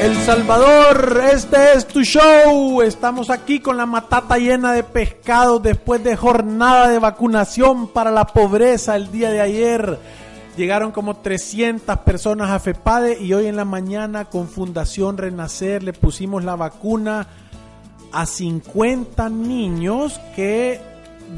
El Salvador, este es tu show. Estamos aquí con la matata llena de pescado después de jornada de vacunación para la pobreza el día de ayer. Llegaron como 300 personas a FEPADE y hoy en la mañana con Fundación Renacer le pusimos la vacuna a 50 niños que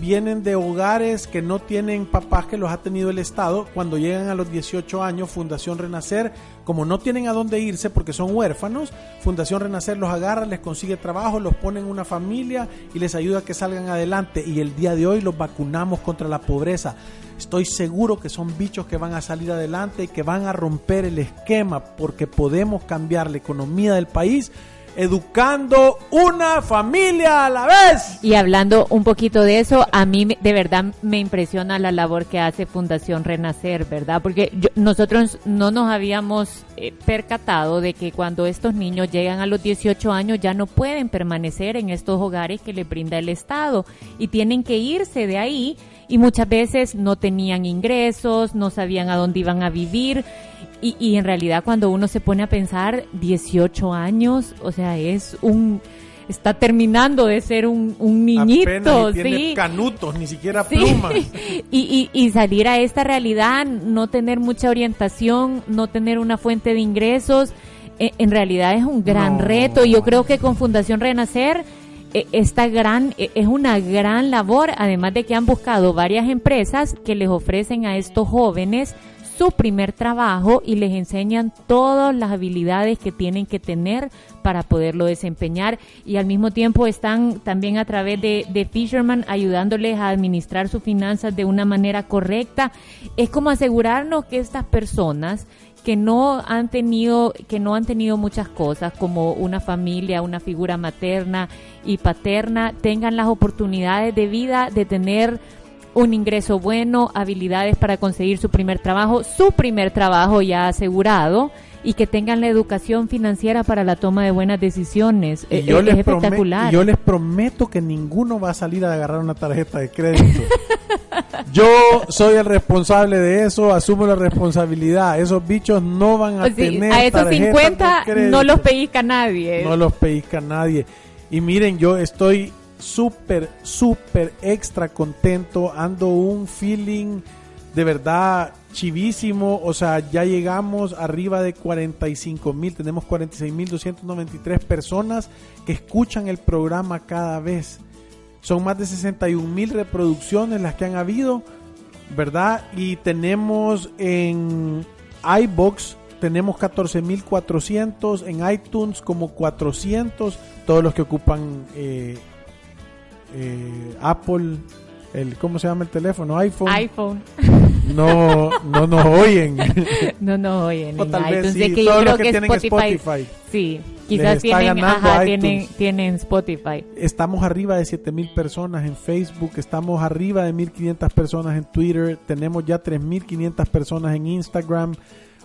vienen de hogares que no tienen papás que los ha tenido el Estado. Cuando llegan a los 18 años, Fundación Renacer, como no tienen a dónde irse porque son huérfanos, Fundación Renacer los agarra, les consigue trabajo, los pone en una familia y les ayuda a que salgan adelante. Y el día de hoy los vacunamos contra la pobreza. Estoy seguro que son bichos que van a salir adelante y que van a romper el esquema porque podemos cambiar la economía del país educando una familia a la vez. Y hablando un poquito de eso, a mí de verdad me impresiona la labor que hace Fundación Renacer, ¿verdad? Porque nosotros no nos habíamos eh, percatado de que cuando estos niños llegan a los 18 años ya no pueden permanecer en estos hogares que les brinda el Estado y tienen que irse de ahí y muchas veces no tenían ingresos, no sabían a dónde iban a vivir y, y, en realidad cuando uno se pone a pensar 18 años, o sea, es un está terminando de ser un, un niñito, tiene canutos, ni siquiera plumas. Y, y, y, salir a esta realidad, no tener mucha orientación, no tener una fuente de ingresos, e, en realidad es un gran reto. Y yo creo que con Fundación Renacer e, esta gran e, es una gran labor, además de que han buscado varias empresas que les ofrecen a estos jóvenes su primer trabajo y les enseñan todas las habilidades que tienen que tener para poderlo desempeñar y al mismo tiempo están también a través de, Fisherman ayudándoles a administrar sus finanzas de una manera correcta. Es como asegurarnos que estas personas que no han tenido que no han tenido muchas cosas como una familia, una figura materna y paterna tengan las oportunidades de vida de tener un ingreso bueno, habilidades para conseguir su primer trabajo, su primer trabajo ya asegurado y que tengan la educación financiera para la toma de buenas decisiones. Y yo les espectacular. yo les prometo que ninguno va a salir a agarrar una tarjeta de crédito. yo soy el responsable de eso, asumo la responsabilidad. Esos bichos no van a tener a esos 50 no los pellizca nadie. No los pellizca nadie. Y miren, yo estoy súper, súper extra contento. Ando un feeling de verdad chivísimo. O sea, ya llegamos arriba de 45 mil. Tenemos 46 mil 293 personas que escuchan el programa cada vez. Son más de 61 mil reproducciones las que han habido, ¿verdad? Y tenemos en iBox tenemos 14.400, en iTunes como 400, todos los que ocupan eh, eh, Apple, el ¿cómo se llama el teléfono? iPhone. iPhone. No, no nos oyen. no nos oyen. O tal vez sí, que todos los que, tienen Spotify. Sí, quizás tienen, ajá, tienen, tienen, Spotify. Estamos arriba de 7000 personas en Facebook, estamos arriba de 1500 personas en Twitter, tenemos ya 3500 personas en Instagram.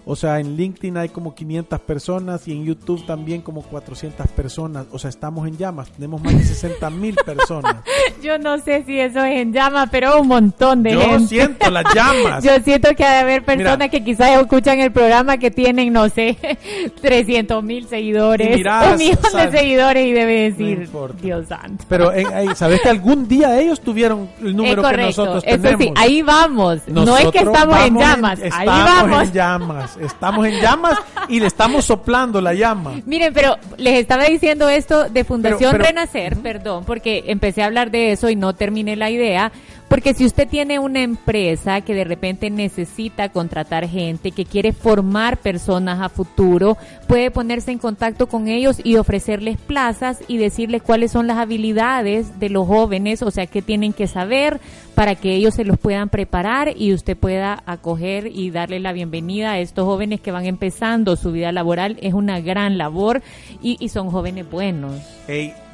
O sea, en LinkedIn hay como 500 personas y en YouTube también como 400 personas. O sea, estamos en llamas. Tenemos más de 60 mil personas. Yo no sé si eso es en llamas, pero un montón de Yo gente. Yo siento las llamas. Yo siento que ha de haber personas que quizás escuchan el programa que tienen, no sé, 300 mil seguidores. un millón de seguidores y debe decir, Dios santo. Pero ¿sabes que algún día ellos tuvieron el número que nosotros tenemos? Eso sí, ahí vamos. no es que estamos en llamas. ahí vamos. en llamas Estamos en llamas y le estamos soplando la llama. Miren, pero les estaba diciendo esto de Fundación Renacer, perdón, porque empecé a hablar de eso y no terminé la idea, Porque si usted tiene una empresa que de repente necesita contratar gente, que quiere formar personas a futuro, puede ponerse en contacto con ellos y ofrecerles plazas y decirles cuáles son las habilidades de los jóvenes, o sea, qué tienen que saber para que ellos se los puedan preparar y usted pueda acoger y darle la bienvenida a estos jóvenes que van empezando su vida laboral. Es una gran labor y, y son jóvenes buenos.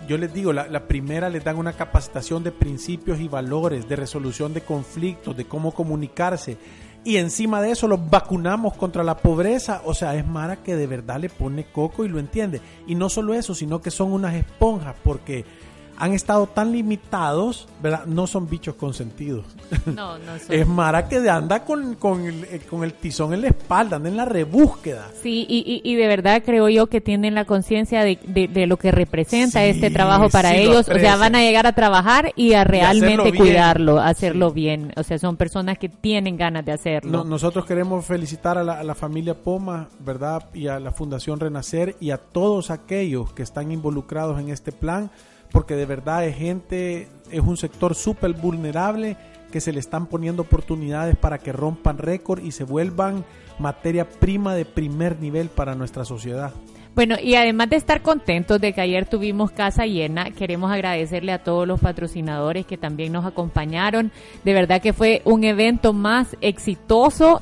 Yo les digo, la, primera les dan una capacitación de principios y valores, de resolución de conflictos, de cómo comunicarse. Y encima de eso los vacunamos contra la pobreza. O sea, es Mara que de verdad le pone coco y lo entiende. Y no solo eso, sino que son unas esponjas porque han estado tan limitados, ¿verdad? No son bichos consentidos. No, no son. Es Mara que anda con, con, el, eh, con el tizón en la espalda, anda en la rebúsqueda. Sí, y, y, y de verdad creo yo que tienen la conciencia de, de, de, lo que representa sí, este trabajo para sí ellos. O sea, van a llegar a trabajar y a realmente y cuidarlo, hacerlo sí. bien. O sea, son personas que tienen ganas de hacerlo. No, nosotros queremos felicitar a la, a la familia Poma, ¿verdad? Y a la Fundación Renacer y a todos aquellos que están involucrados en este plan porque de verdad es gente, es un sector súper vulnerable que se le están poniendo oportunidades para que rompan récord y se vuelvan materia prima de primer nivel para nuestra sociedad. Bueno, y además de estar contentos de que ayer tuvimos casa llena, queremos agradecerle a todos los patrocinadores que también nos acompañaron. De verdad que fue un evento más exitoso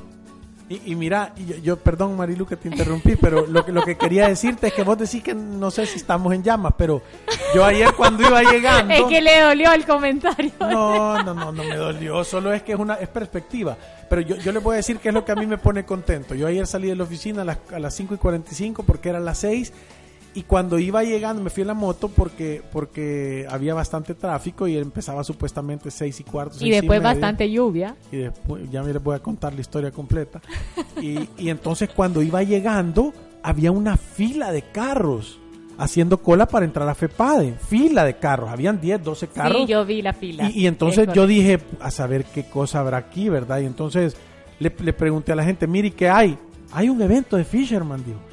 y, y, mira, yo, yo, perdón Marilu que te interrumpí, pero lo que, lo que quería decirte es que vos decís que no sé si estamos en llamas, pero yo ayer cuando iba llegando... es que le dolió el comentario. No, no, no, no me dolió, solo es que es una es perspectiva. Pero yo, yo le voy a decir que es lo que a mí me pone contento. Yo ayer salí de la oficina a las, a las 5 y 45 porque eran las 6 y cuando iba llegando me fui en la moto porque porque había bastante tráfico y empezaba supuestamente seis y cuarto. Y después y bastante lluvia. Y después, ya me les voy a contar la historia completa. y, y entonces cuando iba llegando había una fila de carros haciendo cola para entrar a FEPADE. Fila de carros, habían 10, 12 carros. Sí, yo vi la fila. Y, y entonces yo dije, a saber qué cosa habrá aquí, ¿verdad? Y entonces le, le pregunté a la gente, mire, ¿qué hay? Hay un evento de Fisherman, digo.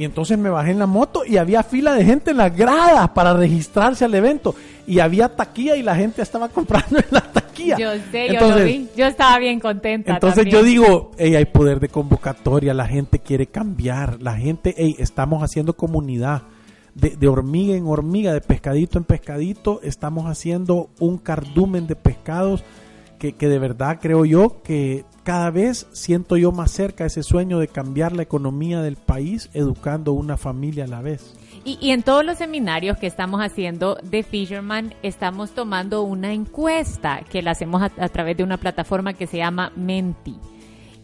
Y entonces me bajé en la moto y había fila de gente en las gradas para registrarse al evento. Y había taquilla y la gente estaba comprando en la taquilla. Yo sé, entonces, yo lo vi. Yo estaba bien contenta. Entonces también. yo digo, hey, hay poder de convocatoria, la gente quiere cambiar, la gente, hey, estamos haciendo comunidad. De, de, hormiga en hormiga, de pescadito en pescadito, estamos haciendo un cardumen de pescados que, que de verdad creo yo que cada vez siento yo más cerca ese sueño de cambiar la economía del país educando una familia a la vez. Y, y, en todos los seminarios que estamos haciendo de Fisherman, estamos tomando una encuesta que la hacemos a, a través de una plataforma que se llama Menti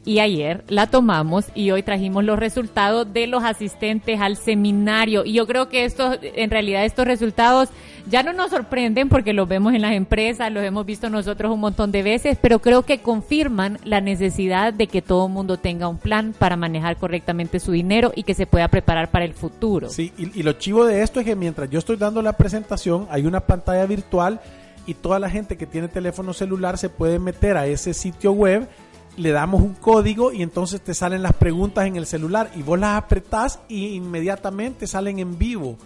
y ayer la tomamos y hoy trajimos los resultados de los asistentes al seminario. Y yo creo que estos, en realidad estos resultados ya no nos sorprenden porque los vemos en las empresas, los hemos visto nosotros un montón de veces, pero creo que confirman la necesidad de que todo mundo tenga un plan para manejar correctamente su dinero y que se pueda preparar para el futuro. Sí, y, y lo chivo de esto es que mientras yo estoy dando la presentación, hay una pantalla virtual y toda la gente que tiene teléfono celular se puede meter a ese sitio web le damos un código y entonces te salen las preguntas en el celular y vos las apretás y inmediatamente salen en vivo.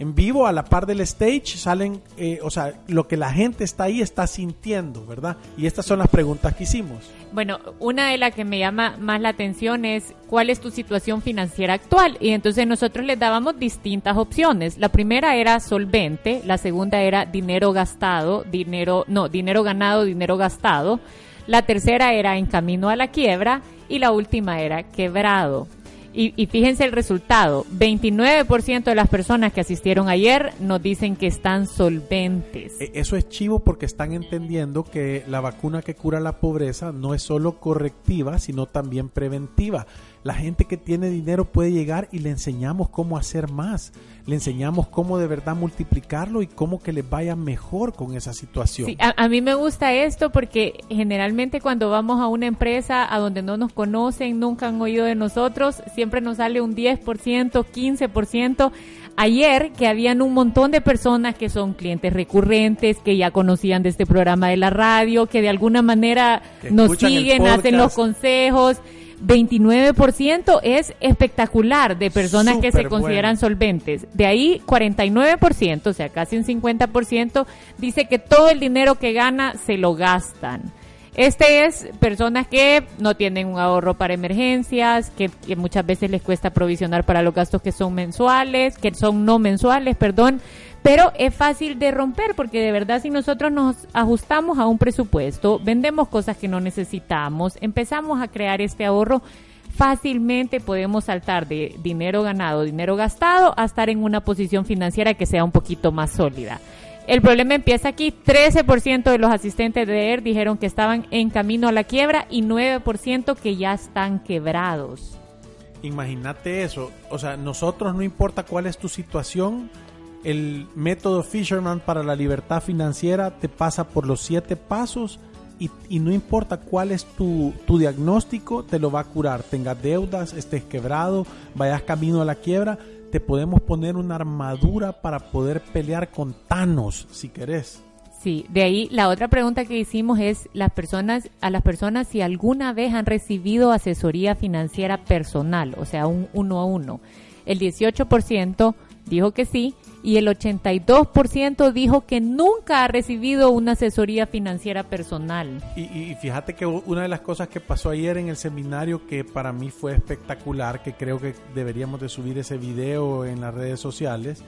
En vivo, a la par del stage, salen, eh, o sea, lo que la gente está ahí está sintiendo, ¿verdad? Y estas son las preguntas que hicimos. Bueno, una de las que me llama más la atención es cuál es tu situación financiera actual. Y entonces nosotros les dábamos distintas opciones. La primera era solvente, la segunda era dinero gastado, dinero, no, dinero ganado, dinero gastado. La tercera era en camino a la quiebra y la última era quebrado. Y, fíjense el resultado, 29% de las personas que asistieron ayer nos dicen que están solventes. Eso es chivo porque están entendiendo que la vacuna que cura la pobreza no es solo correctiva, sino también preventiva. La gente que tiene dinero puede llegar y le enseñamos cómo hacer más, le enseñamos cómo de verdad multiplicarlo y cómo que les vaya mejor con esa situación. Sí, a, a, mí me gusta esto porque generalmente cuando vamos a una empresa a donde no nos conocen, nunca han oído de nosotros, siempre nos sale un 10%, 15%. Ayer que habían un montón de personas que son clientes recurrentes, que ya conocían de este programa de la radio, que de alguna manera nos siguen, hacen los consejos 29% es espectacular de personas que se consideran solventes. De ahí 49%, o sea, casi un 50%, dice que todo el dinero que gana se lo gastan. Este es personas que no tienen un ahorro para emergencias, que, que, muchas veces les cuesta provisionar para los gastos que son mensuales, que son no mensuales, perdón. Pero es fácil de romper porque de verdad si nosotros nos ajustamos a un presupuesto, vendemos cosas que no necesitamos, empezamos a crear este ahorro, fácilmente podemos saltar de dinero ganado, dinero gastado, a estar en una posición financiera que sea un poquito más sólida. El problema empieza aquí. 13% de los asistentes de ER dijeron que estaban en camino a la quiebra y 9% que ya están quebrados. Imagínate eso. O sea, nosotros no importa cuál es tu situación, el método Fisherman para la libertad financiera te pasa por los siete pasos y, no importa cuál es tu, tu, diagnóstico, te lo va a curar. Tengas deudas, estés quebrado, vayas camino a la quiebra, te podemos poner una armadura para poder pelear con Thanos, si querés. Sí, de ahí la otra pregunta que hicimos es las personas, a las personas si alguna vez han recibido asesoría financiera personal, o sea, un uno a uno. El 18% dijo que sí y el 82% dijo que nunca ha recibido una asesoría financiera personal. Y, fíjate que una de las cosas que pasó ayer en el seminario que para mí fue espectacular, que creo que deberíamos de subir ese video en las redes sociales,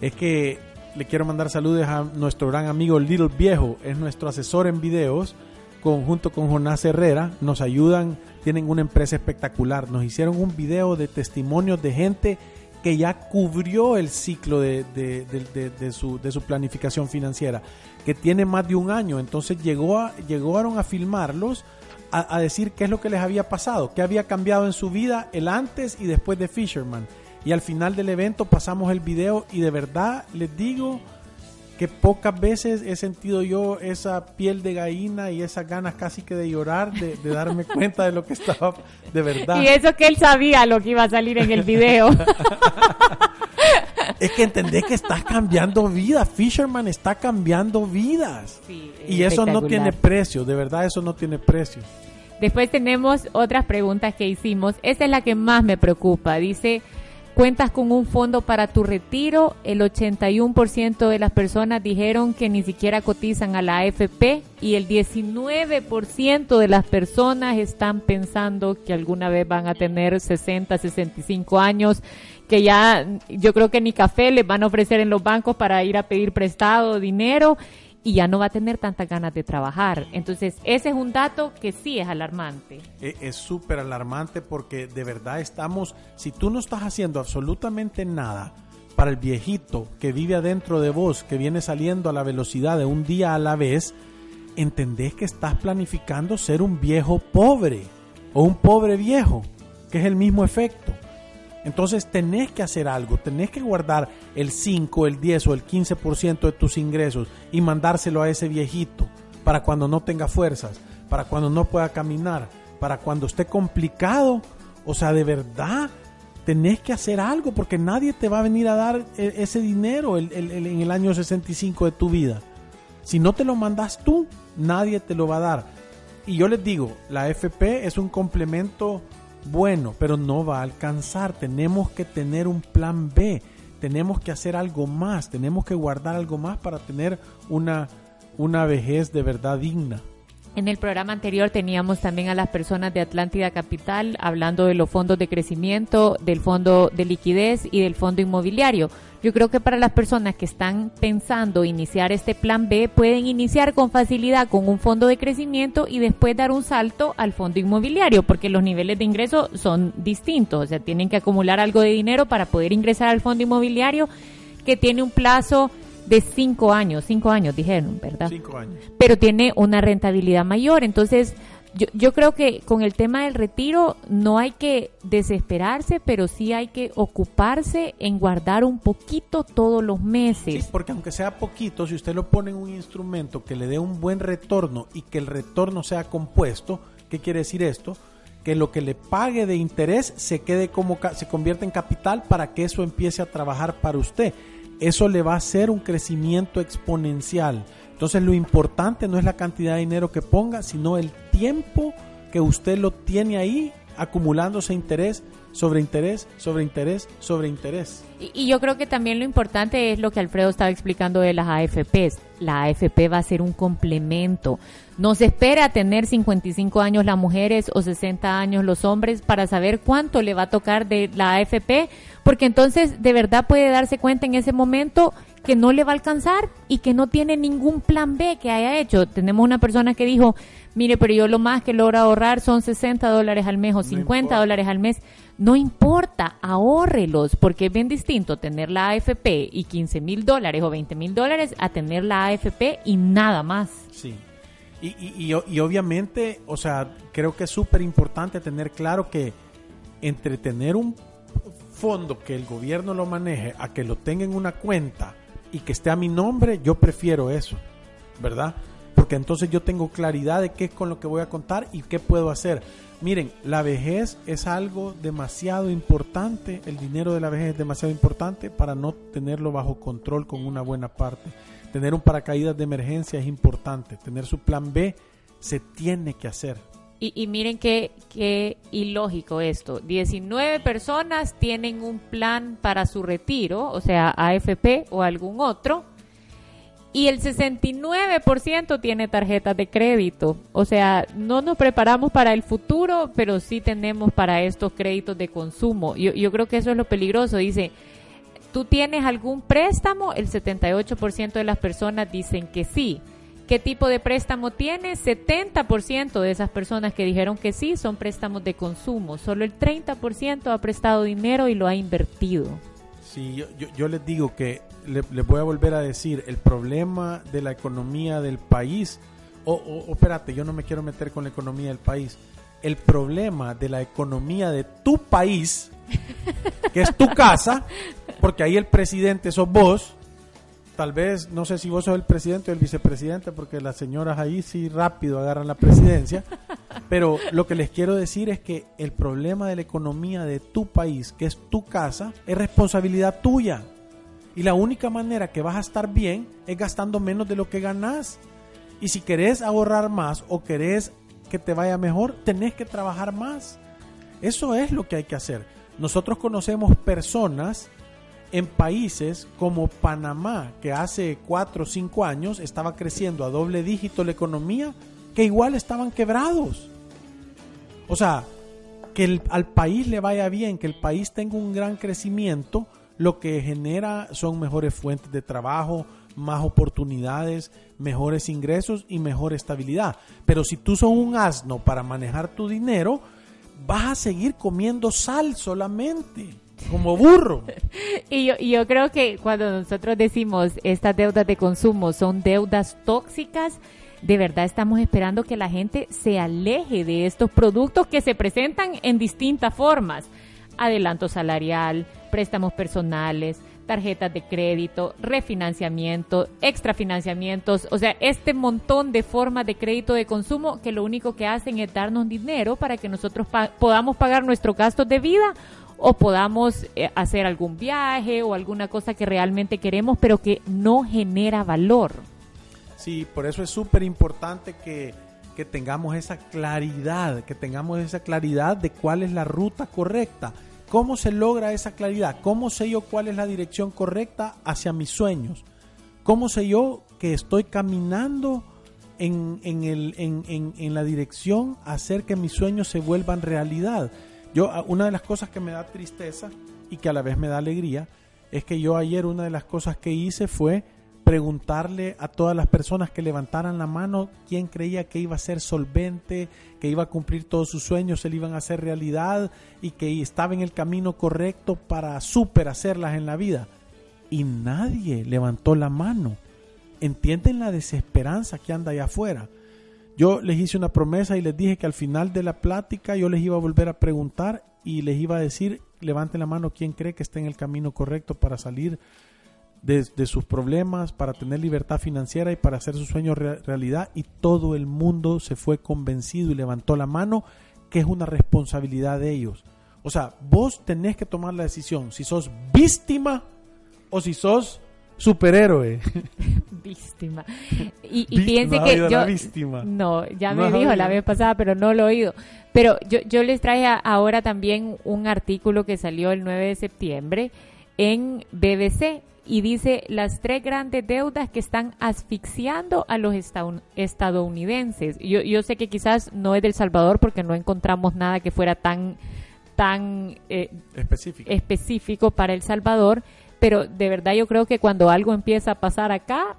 es que le quiero mandar saludos a nuestro gran amigo Little Viejo, es nuestro asesor en videos, junto con Jonás Herrera, nos ayudan, tienen una empresa espectacular, nos hicieron un video de testimonios de gente que ya cubrió el ciclo de, su, de, su, planificación financiera, que tiene más de un año. Entonces llegó a, llegaron a filmarlos, a, decir qué es lo que les había pasado, qué había cambiado en su vida el antes y después de Fisherman. Y al final del evento pasamos el video y de verdad les digo que pocas veces he sentido yo esa piel de gallina y esas ganas casi que de llorar, de, darme cuenta de lo que estaba de verdad. Y eso que él sabía lo que iba a salir en el video. es que entendés que estás cambiando vidas, Fisherman está cambiando vidas. y eso no tiene precio, de verdad eso no tiene precio. Después tenemos otras preguntas que hicimos. Esta es la que más me preocupa. Dice, Cuentas con un fondo para tu retiro. El 81% de las personas dijeron que ni siquiera cotizan a la AFP y el 19% de las personas están pensando que alguna vez van a tener 60, 65 años, que ya yo creo que ni café les van a ofrecer en los bancos para ir a pedir prestado dinero y ya no va a tener tantas ganas de trabajar. Entonces, ese es un dato que sí es alarmante. E, es súper alarmante porque de verdad estamos, si tú no estás haciendo absolutamente nada para el viejito que vive adentro de vos, que viene saliendo a la velocidad de un día a la vez, entendés que estás planificando ser un viejo pobre o un pobre viejo, que es el mismo efecto. Entonces tenés que hacer algo, tenés que guardar el 5, el 10 o el 15% de tus ingresos y mandárselo a ese viejito para cuando no tenga fuerzas, para cuando no pueda caminar, para cuando esté complicado. O sea, de verdad, tenés que hacer algo porque nadie te va a venir a dar e, ese dinero en el año 65 de tu vida. Si no te lo mandas tú, nadie te lo va a dar. Y yo les digo, la FP es un complemento bueno, pero no va a alcanzar. Tenemos que tener un plan B, tenemos que hacer algo más, tenemos que guardar algo más para tener una, una vejez de verdad digna. En el programa anterior teníamos también a las personas de Atlántida Capital hablando de los fondos de crecimiento, del fondo de liquidez y del fondo inmobiliario. Yo creo que para las personas que están pensando iniciar este plan B, pueden iniciar con facilidad con un fondo de crecimiento y después dar un salto al fondo inmobiliario, porque los niveles de ingreso son distintos, o sea, tienen que acumular algo de dinero para poder ingresar al fondo inmobiliario que tiene un plazo de cinco años, cinco años dijeron, ¿verdad? Cinco años. Pero tiene una rentabilidad mayor, entonces yo, yo creo que con el tema del retiro no hay que desesperarse, pero sí hay que ocuparse en guardar un poquito todos los meses. Porque aunque sea poquito, si usted lo pone en un instrumento que le dé un buen retorno y que el retorno sea compuesto, ¿qué quiere decir esto? que lo que le pague de interés se quede como se convierte en capital para que eso empiece a trabajar para usted. Eso le va a hacer un crecimiento exponencial. Entonces lo importante no es la cantidad de dinero que ponga, sino el tiempo que usted lo tiene ahí acumulándose interés sobre interés, sobre interés, sobre interés. Y, yo creo que también lo importante es lo que Alfredo estaba explicando de las AFPs. La AFP va a ser un complemento. No se espera tener 55 años las mujeres o 60 años los hombres para saber cuánto le va a tocar de la AFP, porque entonces de verdad puede darse cuenta en ese momento que no le va a alcanzar y que no tiene ningún plan B que haya hecho. Tenemos una persona que dijo, mire, pero yo lo más que logro ahorrar son 60 dólares al mes o 50 dólares al mes. No importa, ahórrelos, porque es bien distinto tener la AFP y 15 mil dólares o 20 mil dólares a tener la AFP y nada más. Sí. Y, y, y, obviamente, o sea, creo que es súper importante tener claro que entre tener un fondo que el gobierno lo maneje a que lo tenga en una cuenta y que esté a mi nombre, yo prefiero eso, ¿verdad? Porque entonces yo tengo claridad de qué es con lo que voy a contar y qué puedo hacer. Miren, la vejez es algo demasiado importante, el dinero de la vejez es demasiado importante para no tenerlo bajo control con una buena parte. Tener un paracaídas de emergencia es importante, tener su plan B se tiene que hacer. Y, y, miren qué, qué ilógico esto. 19 personas tienen un plan para su retiro, o sea, AFP o algún otro, y el 69% tiene tarjetas de crédito. O sea, no nos preparamos para el futuro, pero sí tenemos para estos créditos de consumo. Yo, yo creo que eso es lo peligroso. Dice, ¿tú tienes algún préstamo? El 78% de las personas dicen que sí. ¿Qué tipo de préstamo tiene? 70% de esas personas que dijeron que sí son préstamos de consumo. Solo el 30% ha prestado dinero y lo ha invertido. Sí, yo, les digo que les le voy a volver a decir, el problema de la economía del país, o, o, o espérate, yo no me quiero meter con la economía del país, el problema de la economía de tu país, que es tu casa, porque ahí el presidente sos vos, tal vez, no sé si vos sos el presidente o el vicepresidente, porque las señoras ahí sí rápido agarran la presidencia, pero lo que les quiero decir es que el problema de la economía de tu país, que es tu casa, es responsabilidad tuya. Y la única manera que vas a estar bien es gastando menos de lo que ganas. Y si querés ahorrar más o querés que te vaya mejor, tenés que trabajar más. Eso es lo que hay que hacer. Nosotros conocemos personas en países como Panamá, que hace 4 o 5 años estaba creciendo a doble dígito la economía, que igual estaban quebrados. O sea, que el, al país le vaya bien, que el país tenga un gran crecimiento, lo que genera son mejores fuentes de trabajo, más oportunidades, mejores ingresos y mejor estabilidad. Pero si tú sos un asno para manejar tu dinero, vas a seguir comiendo sal solamente como burro. y, yo, y yo creo que cuando nosotros decimos estas deudas de consumo son deudas tóxicas, de verdad estamos esperando que la gente se aleje de estos productos que se presentan en distintas formas. Adelanto salarial, préstamos personales, tarjetas de crédito, refinanciamiento, extrafinanciamientos, o sea, este montón de formas de crédito de consumo que lo único que hacen es darnos dinero para que nosotros podamos pagar nuestros gastos de vida o podamos eh, hacer algún viaje o alguna cosa que realmente queremos, pero que no genera valor. Sí, por eso es súper importante que, que tengamos esa claridad, que tengamos esa claridad de cuál es la ruta correcta. ¿Cómo se logra esa claridad? ¿Cómo sé yo cuál es la dirección correcta hacia mis sueños? ¿Cómo sé yo que estoy caminando en, en, el, en, en, en la dirección a hacer que mis sueños se vuelvan realidad? Yo, una de las cosas que me da tristeza y que a la vez me da alegría es que yo ayer una de las cosas que hice fue preguntarle a todas las personas que levantaran la mano quién creía que iba a ser solvente, que iba a cumplir todos sus sueños, se le iban a hacer realidad y que estaba en el camino correcto para super hacerlas en la vida. Y nadie levantó la mano. ¿Entienden la desesperanza que anda allá afuera? Yo les hice una promesa y les dije que al final de la plática yo les iba a volver a preguntar y les iba a decir, levanten la mano quién cree que está en el camino correcto para salir de, sus problemas, para tener libertad financiera y para hacer sus sueños re realidad. Y todo el mundo se fue convencido y levantó la mano, que es una responsabilidad de ellos. O sea, vos tenés que tomar la decisión si sos víctima o si sos superhéroe. víctima. Y, y piense que yo... No, ya me dijo la vez pasada, pero no lo he oído. Pero yo, yo les traje ahora también un artículo que salió el 9 de septiembre en BBC y dice las tres grandes deudas que están asfixiando a los estadounidenses. Yo, yo sé que quizás no es del Salvador porque no encontramos nada que fuera tan tan eh, específico. específico para El Salvador, pero de verdad yo creo que cuando algo empieza a pasar acá,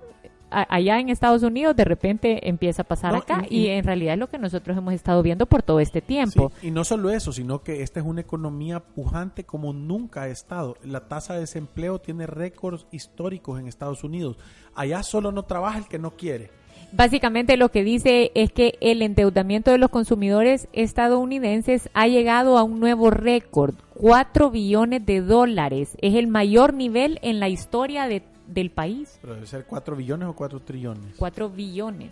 allá en Estados Unidos de repente empieza a pasar acá y, en realidad es lo que nosotros hemos estado viendo por todo este tiempo. y no solo eso, sino que esta es una economía pujante como nunca ha estado. La tasa de desempleo tiene récords históricos en Estados Unidos. Allá solo no trabaja el que no quiere. Básicamente lo que dice es que el endeudamiento de los consumidores estadounidenses ha llegado a un nuevo récord, 4 billones de dólares. Es el mayor nivel en la historia de del país. Pero debe ser 4 billones o 4 trillones. 4 billones.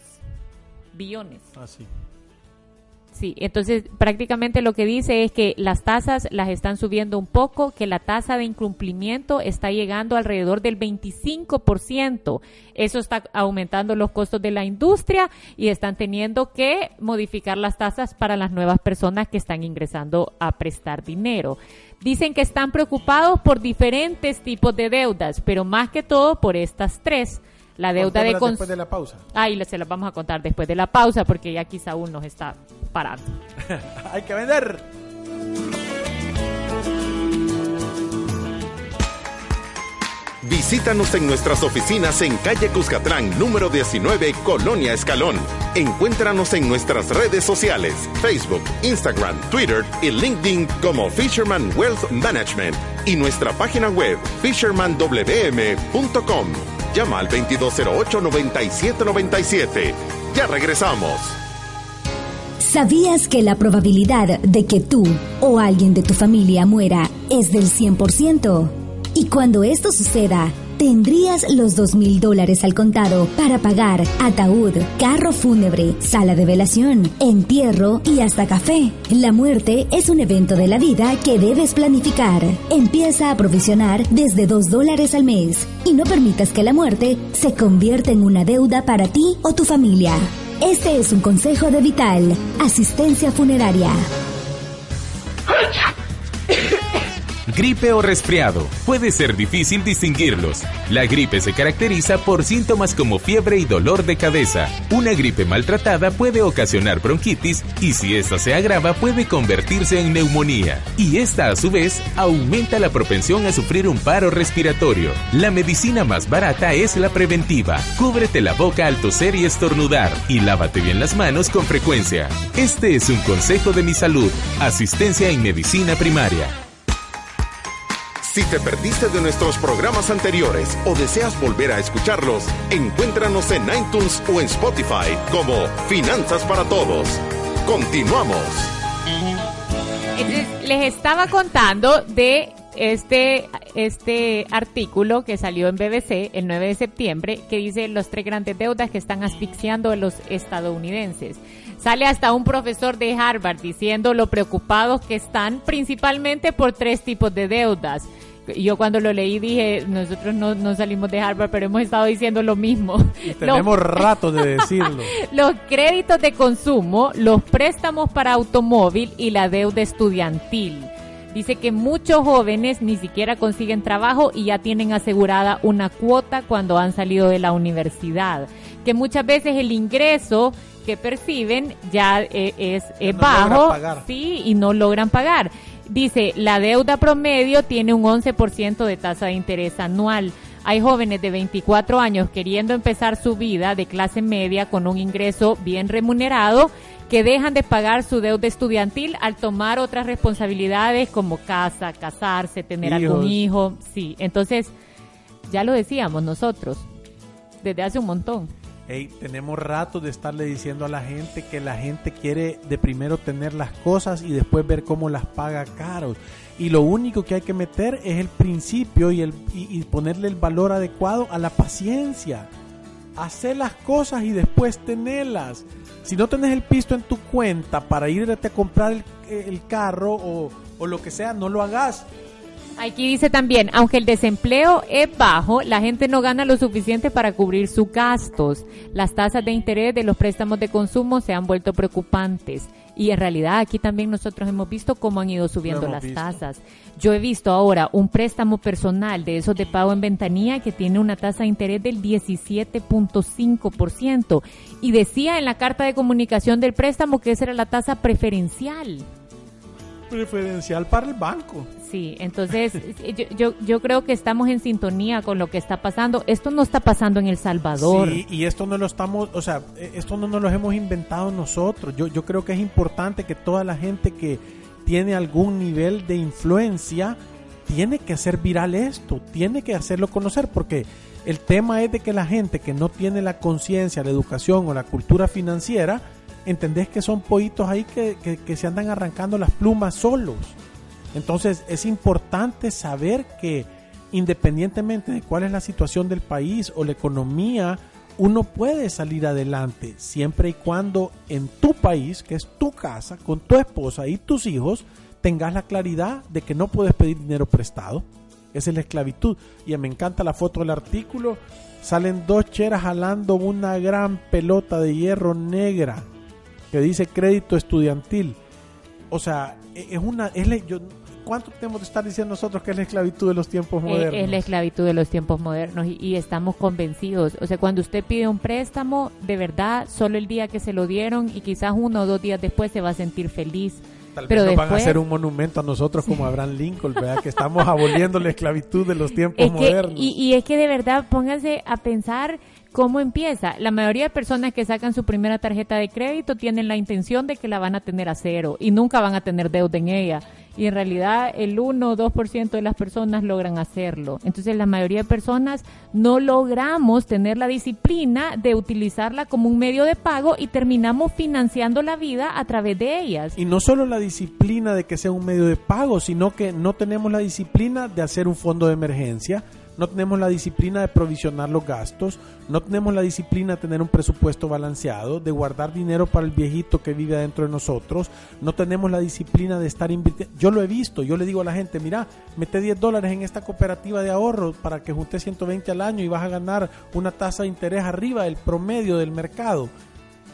Billones. Ah, sí. Sí, entonces prácticamente lo que dice es que las tasas las están subiendo un poco, que la tasa de incumplimiento está llegando alrededor del 25%. Eso está aumentando los costos de la industria y están teniendo que modificar las tasas para las nuevas personas que están ingresando a prestar dinero. Dicen que están preocupados por diferentes tipos de deudas, pero más que todo por estas tres. La deuda de después de la pausa. Ahí se las vamos a contar después de la pausa porque ya quizá uno nos está parando. Hay que vender. Visítanos en nuestras oficinas en calle Cuscatlán, número 19, Colonia Escalón. Encuéntranos en nuestras redes sociales, Facebook, Instagram, Twitter y LinkedIn como Fisherman Wealth Management y nuestra página web fishermanwm.com. Llama al 2208-9797. Ya regresamos. ¿Sabías que la probabilidad de que tú o alguien de tu familia muera es del 100%? Y cuando esto suceda, tendrías los dos mil dólares al contado para pagar ataúd, carro fúnebre, sala de velación, entierro y hasta café. La muerte es un evento de la vida que debes planificar. Empieza a provisionar desde dos dólares al mes y no permitas que la muerte se convierta en una deuda para ti o tu familia. Este es un consejo de Vital, asistencia funeraria. Gripe o resfriado. Puede ser difícil distinguirlos. La gripe se caracteriza por síntomas como fiebre y dolor de cabeza. Una gripe maltratada puede ocasionar bronquitis y si esta se agrava puede convertirse en neumonía. Y esta a su vez aumenta la propensión a sufrir un paro respiratorio. La medicina más barata es la preventiva. Cúbrete la boca al toser y estornudar y lávate bien las manos con frecuencia. Este es un consejo de mi salud. Asistencia en medicina primaria. Si te perdiste de nuestros programas anteriores o deseas volver a escucharlos, encuéntranos en iTunes o en Spotify como Finanzas para Todos. Continuamos. les estaba contando de este, este artículo que salió en BBC el 9 de septiembre que dice los tres grandes deudas que están asfixiando a los estadounidenses. Sale hasta un profesor de Harvard diciendo lo preocupados que están principalmente por tres tipos de deudas yo cuando lo leí dije, nosotros no, no, salimos de Harvard, pero hemos estado diciendo lo mismo. tenemos rato de decirlo. los créditos de consumo, los préstamos para automóvil y la deuda estudiantil. Dice que muchos jóvenes ni siquiera consiguen trabajo y ya tienen asegurada una cuota cuando han salido de la universidad. Que muchas veces el ingreso que perciben ya eh, es, bajo, sí, y no logran pagar. Dice, la deuda promedio tiene un 11% de tasa de interés anual. Hay jóvenes de 24 años queriendo empezar su vida de clase media con un ingreso bien remunerado que dejan de pagar su deuda estudiantil al tomar otras responsabilidades como casa, casarse, tener algún hijo. Sí, entonces, ya lo decíamos nosotros, desde hace un montón. Tenemos rato de estarle diciendo a la gente que la gente quiere de primero tener las cosas y después ver cómo las paga caros. Y lo único que hay que meter es el principio y, el, y, ponerle el valor adecuado a la paciencia. Hacer las cosas y después tenerlas. Si no tenés el pisto en tu cuenta para irte a comprar el, carro o, o lo que sea, no lo hagas Aquí dice también, aunque el desempleo es bajo, la gente no gana lo suficiente para cubrir sus gastos. Las tasas de interés de los préstamos de consumo se han vuelto preocupantes. Y en realidad aquí también nosotros hemos visto cómo han ido subiendo las tasas. Yo he visto ahora un préstamo personal de esos de pago en ventanilla que tiene una tasa de interés del 17.5% y decía en la carta de comunicación del préstamo que esa era la tasa preferencial. Preferencial para el banco. Sí, entonces yo, yo, yo, creo que estamos en sintonía con lo que está pasando. Esto no está pasando en El Salvador. Sí, y esto no lo estamos, o sea, esto no nos lo hemos inventado nosotros. Yo, yo creo que es importante que toda la gente que tiene algún nivel de influencia tiene que hacer viral esto, tiene que hacerlo conocer, porque el tema es de que la gente que no tiene la conciencia, la educación o la cultura financiera, entendés que son pollitos ahí que, que se andan arrancando las plumas solos. Entonces es importante saber que independientemente de cuál es la situación del país o la economía, uno puede salir adelante siempre y cuando en tu país, que es tu casa, con tu esposa y tus hijos, tengas la claridad de que no puedes pedir dinero prestado. Esa es la esclavitud. Y me encanta la foto del artículo. Salen dos cheras jalando una gran pelota de hierro negra que dice crédito estudiantil. O sea, e, es una... Es, yo, ¿Cuánto tenemos de estar diciendo nosotros que es la esclavitud de los tiempos modernos? Es la esclavitud de los tiempos modernos y, y, estamos convencidos. O sea, cuando usted pide un préstamo, de verdad, solo el día que se lo dieron y quizás uno o dos días después se va a sentir feliz. Tal Pero vez nos después, van a hacer un monumento a nosotros como Abraham Lincoln, ¿verdad? Que estamos aboliendo la esclavitud de los tiempos es que, modernos. Y, y es que de verdad, póngase a pensar ¿Cómo empieza? La mayoría de personas que sacan su primera tarjeta de crédito tienen la intención de que la van a tener a cero y nunca van a tener deuda en ella. Y en realidad el 1 o 2% de las personas logran hacerlo. Entonces la mayoría de personas no logramos tener la disciplina de utilizarla como un medio de pago y terminamos financiando la vida a través de ellas. Y no solo la disciplina de que sea un medio de pago, sino que no tenemos la disciplina de hacer un fondo de emergencia no tenemos la disciplina de provisionar los gastos, no tenemos la disciplina de tener un presupuesto balanceado, de guardar dinero para el viejito que vive adentro de nosotros, no tenemos la disciplina de estar invirtiendo. Yo lo he visto, yo le digo a la gente, mira, mete 10 dólares en esta cooperativa de ahorro para que junte 120 al año y vas a ganar una tasa de interés arriba del promedio del mercado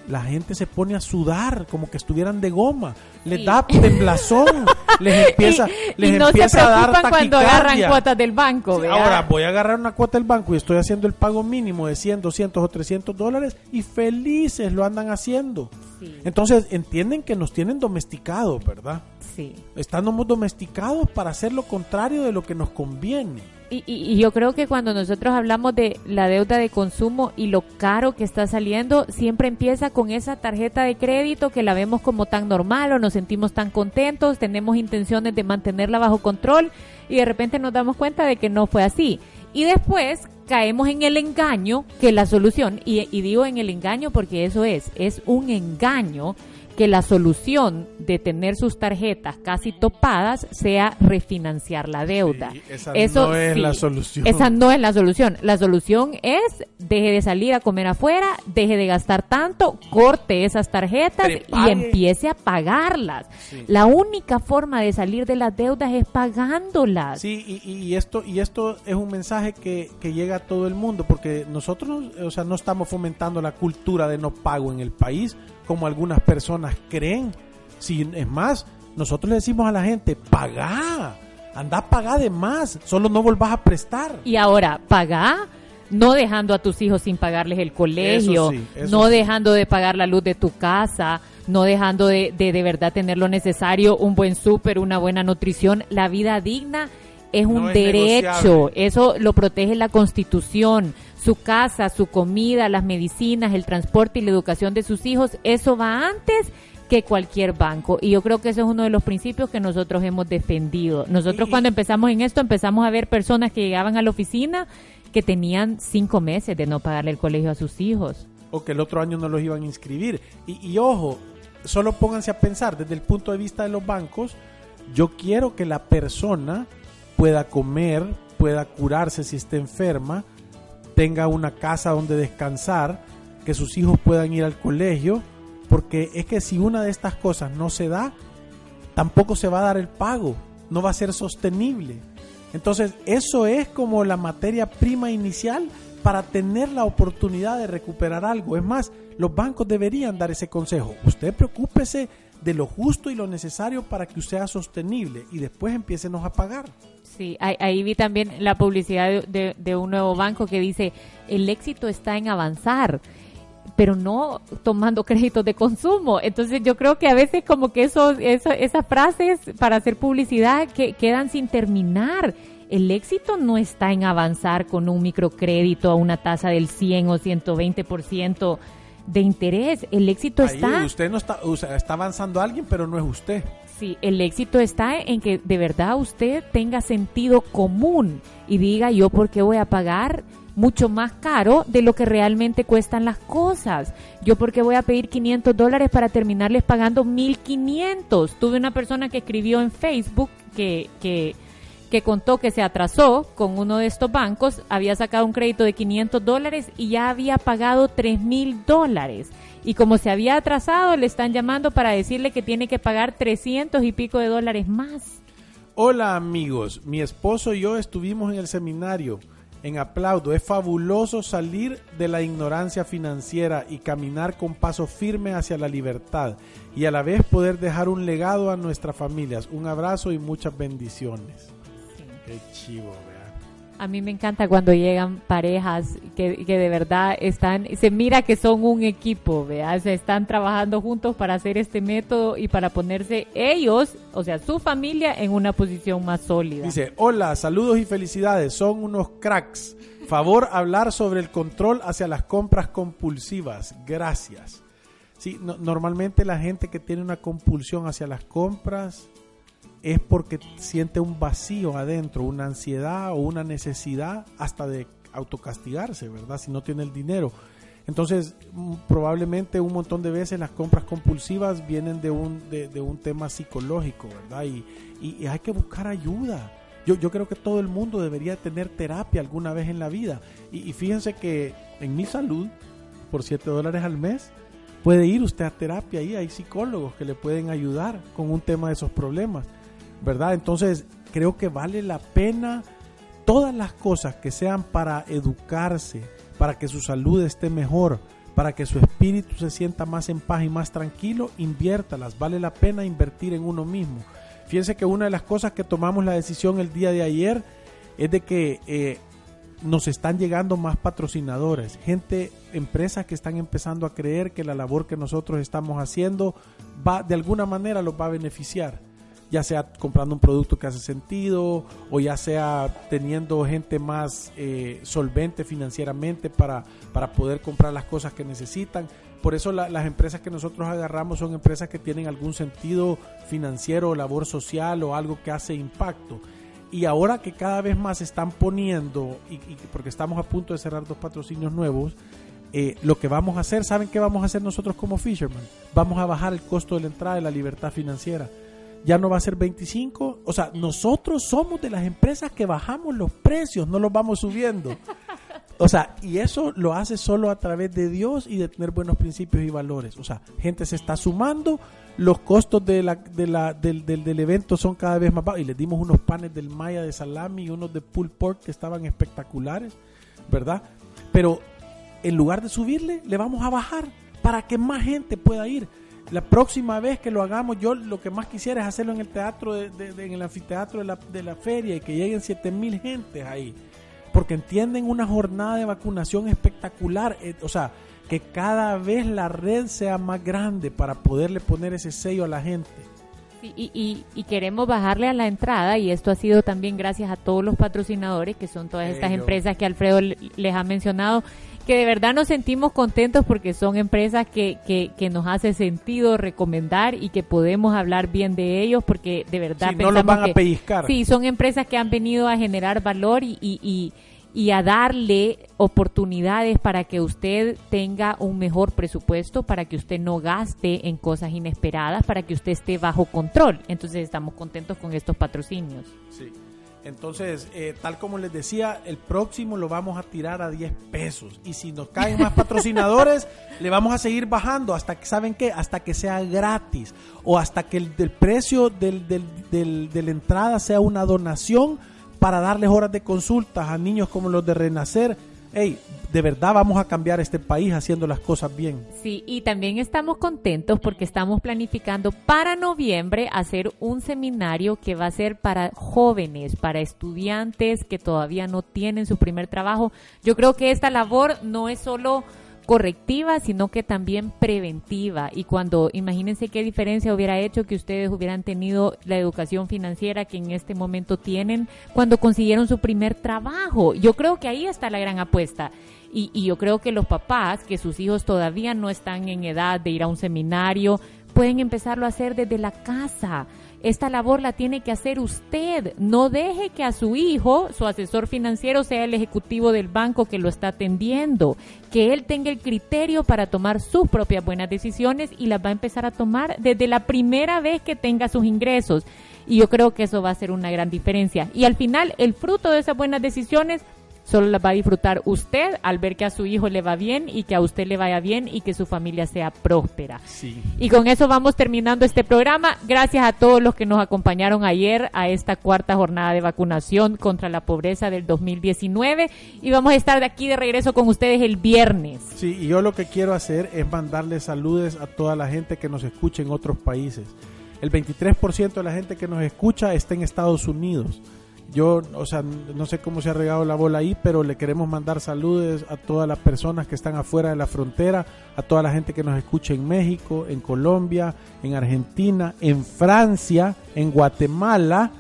la gente se pone a sudar como que estuvieran de goma, les Sí. da temblazón, les empieza, y, les y no se a dar cuando agarran cuotas del banco. Sí. Ahora voy a agarrar una cuota del banco y estoy haciendo el pago mínimo de 100, 200 o 300 dólares y felices lo andan haciendo. Sí. Entonces entienden que nos tienen domesticados, ¿verdad? Sí. Estamos domesticados para hacer lo contrario de lo que nos conviene. Y, y- yo creo que cuando nosotros hablamos de la deuda de consumo y lo caro que está saliendo, siempre empieza con esa tarjeta de crédito que la vemos como tan normal o nos sentimos tan contentos, tenemos intenciones de mantenerla bajo control y de repente nos damos cuenta de que no fue así. Y después caemos en el engaño que la solución, y, y digo en el engaño porque eso es, es un engaño que la solución de tener sus tarjetas casi topadas sea refinanciar la deuda. Sí, esa Eso no es sí, la solución. Esa no es la solución. La solución es deje de salir a comer afuera, deje de gastar tanto, corte esas tarjetas y empiece a pagarlas. Sí. La única forma de salir de las deudas es pagándolas. Sí, y, y esto y esto es un mensaje que, que llega a todo el mundo, porque nosotros, o sea, no estamos fomentando la cultura de no pago en el país, como algunas personas creen. Si es más, nosotros le decimos a la gente, pagá, anda a pagar de más, solo no volvás a prestar. Y ahora, paga, no dejando a tus hijos sin pagarles el colegio, sí, no sí. dejando de pagar la luz de tu casa, no dejando de, de de verdad tener lo necesario, un buen súper, una buena nutrición. La vida digna es un No es derecho, negociable. eso lo protege la Constitución. Su casa, su comida, las medicinas, el transporte y la educación de sus hijos, eso va antes que cualquier banco. Y yo creo que ese es uno de los principios que nosotros hemos defendido. Nosotros Y- cuando empezamos en esto empezamos a ver personas que llegaban a la oficina que tenían cinco meses de no pagarle el colegio a sus hijos. o que el otro año no los iban a inscribir. Y, y ojo, solo pónganse a pensar desde el punto de vista de los bancos, yo quiero que la persona pueda comer, pueda curarse si está enferma, tenga una casa donde descansar, que sus hijos puedan ir al colegio, porque es que si una de estas cosas no se da, tampoco se va a dar el pago. no va a ser sostenible. Entonces, eso es como la materia prima inicial para tener la oportunidad de recuperar algo. Es más, los bancos deberían dar ese consejo. Usted preocúpese de lo justo y lo necesario para que usted sea sostenible y después empiecenos a pagar. Sí, ahí, vi también la publicidad de, un nuevo banco que dice, el éxito está en avanzar pero no tomando créditos de consumo. Entonces yo creo que a veces como que esos, esas frases para hacer publicidad que quedan sin terminar. El éxito no está en avanzar con un microcrédito a una tasa del 100 o 120% de interés. El éxito está... Usted no está, está avanzando alguien, pero no es usted. Sí, el éxito está en que de verdad usted tenga sentido común y diga yo por qué voy a pagar mucho más caro de lo que realmente cuestan las cosas. Yo porque voy a pedir 500 dólares para terminarles pagando 1500. Tuve una persona que escribió en Facebook que, que, que contó que se atrasó con uno de estos bancos, había sacado un crédito de 500 dólares y ya había pagado 3 mil dólares. Y como se había atrasado, le están llamando para decirle que tiene que pagar 300 y pico de dólares más. Hola amigos, mi esposo y yo estuvimos en el seminario en aplaudo. Es fabuloso salir de la ignorancia financiera y caminar con paso firme hacia la libertad y a la vez poder dejar un legado a nuestras familias. Un abrazo y muchas bendiciones. Qué chivo, a mí me encanta cuando llegan parejas que, de verdad están, se mira que son un equipo, ¿vea? se están trabajando juntos para hacer este método y para ponerse ellos, o sea, su familia, en una posición más sólida. Dice, hola, saludos y felicidades, son unos cracks. Favor hablar sobre el control hacia las compras compulsivas. Gracias. Sí, normalmente la gente que tiene una compulsión hacia las compras es porque siente un vacío adentro, una ansiedad o una necesidad hasta de autocastigarse, ¿verdad? Si no tiene el dinero. Entonces, mm, probablemente un montón de veces las compras compulsivas vienen de un, de, un tema psicológico, ¿verdad? Y, y, hay que buscar ayuda. Yo, yo creo que todo el mundo debería tener terapia alguna vez en la vida. Y, y fíjense que en mi salud, por 7 dólares al mes, puede ir usted a terapia y hay psicólogos que le pueden ayudar con un tema de esos problemas. ¿Verdad? Entonces creo que vale la pena todas las cosas que sean para educarse, para que su salud esté mejor, para que su espíritu se sienta más en paz y más tranquilo, inviértalas, vale la pena invertir en uno mismo. Fíjense que una de las cosas que tomamos la decisión el día de ayer es de que eh, nos están llegando más patrocinadores, gente, empresas que están empezando a creer que la labor que nosotros estamos haciendo va de alguna manera los va a beneficiar ya sea comprando un producto que hace sentido o ya sea teniendo gente más eh, solvente financieramente para, para poder comprar las cosas que necesitan. Por eso las empresas que nosotros agarramos son empresas que tienen algún sentido financiero, labor social o algo que hace impacto. Y ahora que cada vez más están poniendo, y, porque estamos a punto de cerrar dos patrocinios nuevos, eh, lo que vamos a hacer, ¿saben qué vamos a hacer nosotros como Fisherman? Vamos a bajar el costo de la entrada de la libertad financiera ya no va a ser 25. O sea, nosotros somos de las empresas que bajamos los precios, no los vamos subiendo. O sea, y eso lo hace solo a través de Dios y de tener buenos principios y valores. O sea, gente se está sumando, los costos de la, de la, del, del, del, evento son cada vez más bajos. Y les dimos unos panes del Maya de salami y unos de pulled pork que estaban espectaculares, ¿verdad? Pero en lugar de subirle, le vamos a bajar para que más gente pueda ir. La próxima vez que lo hagamos, yo lo que más quisiera es hacerlo en el teatro, de, en el anfiteatro de la, de la feria y que lleguen 7000 gentes ahí. Porque entienden una jornada de vacunación espectacular. Eh, o sea, que cada vez la red sea más grande para poderle poner ese sello a la gente. y, y, queremos bajarle a la entrada y esto ha sido también gracias a todos los patrocinadores que son todas estas empresas que Alfredo les ha mencionado que de verdad nos sentimos contentos porque son empresas que, que, nos hace sentido recomendar y que podemos hablar bien de ellos porque de verdad... no los van a pellizcar. Sí, son empresas que han venido a generar valor y, y, y, a darle oportunidades para que usted tenga un mejor presupuesto, para que usted no gaste en cosas inesperadas, para que usted esté bajo control. Entonces estamos contentos con estos patrocinios. Sí. Entonces, eh, tal como les decía, el próximo lo vamos a tirar a 10 pesos. Y si nos caen más patrocinadores, le vamos a seguir bajando hasta que, ¿saben qué? Hasta que sea gratis. O hasta que el, del precio del, del, del, de la entrada sea una donación para darles horas de consultas a niños como los de Renacer. Hey, de verdad vamos a cambiar este país haciendo las cosas bien. Sí, y también estamos contentos porque estamos planificando para noviembre hacer un seminario que va a ser para jóvenes, para estudiantes que todavía no tienen su primer trabajo. Yo creo que esta labor no es solo correctiva, sino que también preventiva. Y cuando, imagínense qué diferencia hubiera hecho que ustedes hubieran tenido la educación financiera que en este momento tienen cuando consiguieron su primer trabajo. Yo creo que ahí está la gran apuesta. Y, y, yo creo que los papás, que sus hijos todavía no están en edad de ir a un seminario, pueden empezarlo a hacer desde la casa. Esta labor la tiene que hacer usted. No deje que a su hijo, su asesor financiero, sea el ejecutivo del banco que lo está atendiendo. Que él tenga el criterio para tomar sus propias buenas decisiones y las va a empezar a tomar desde la primera vez que tenga sus ingresos. Y yo creo que eso va a ser una gran diferencia. Y al final, el fruto de esas buenas decisiones solo las va a disfrutar usted al ver que a su hijo le va bien y que a usted le vaya bien y que su familia sea próspera. Sí. Y con eso vamos terminando este programa. Gracias a todos los que nos acompañaron ayer a esta cuarta jornada de vacunación contra la pobreza del 2019 y vamos a estar de aquí de regreso con ustedes el viernes. Sí, y yo lo que quiero hacer es mandarle saludos a toda la gente que nos escucha en otros países. El 23% de la gente que nos escucha está en Estados Unidos. Yo, o sea, no sé cómo se ha regado la bola ahí, pero le queremos mandar saludos a todas las personas que están afuera de la frontera, a toda la gente que nos escucha en México, en Colombia, en Argentina, en Francia, en Guatemala,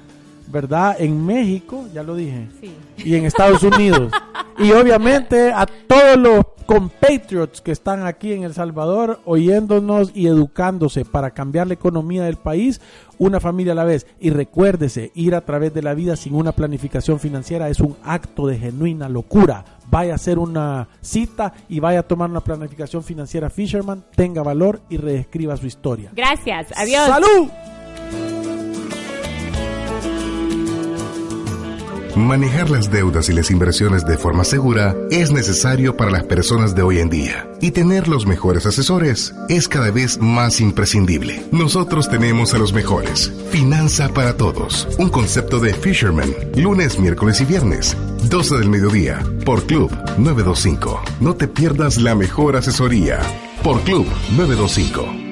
¿verdad? En México, ya lo dije, Sí. y en Estados Unidos. y obviamente a todos los compatriots que están aquí en El Salvador oyéndonos y educándose para cambiar la economía del país una familia a la vez. Y recuérdese, ir a través de la vida sin una planificación financiera es un acto de genuina locura. Vaya a hacer una cita y vaya a tomar una planificación financiera Fisherman, tenga valor y reescriba su historia. Gracias. Adiós. ¡Salud! Manejar las deudas y las inversiones de forma segura es necesario para las personas de hoy en día y tener los mejores asesores es cada vez más imprescindible. Nosotros tenemos a los mejores. Finanza para todos. Un concepto de Fisherman. Lunes, miércoles y viernes. 12 del mediodía. Por Club 925. No te pierdas la mejor asesoría. Por Club 925.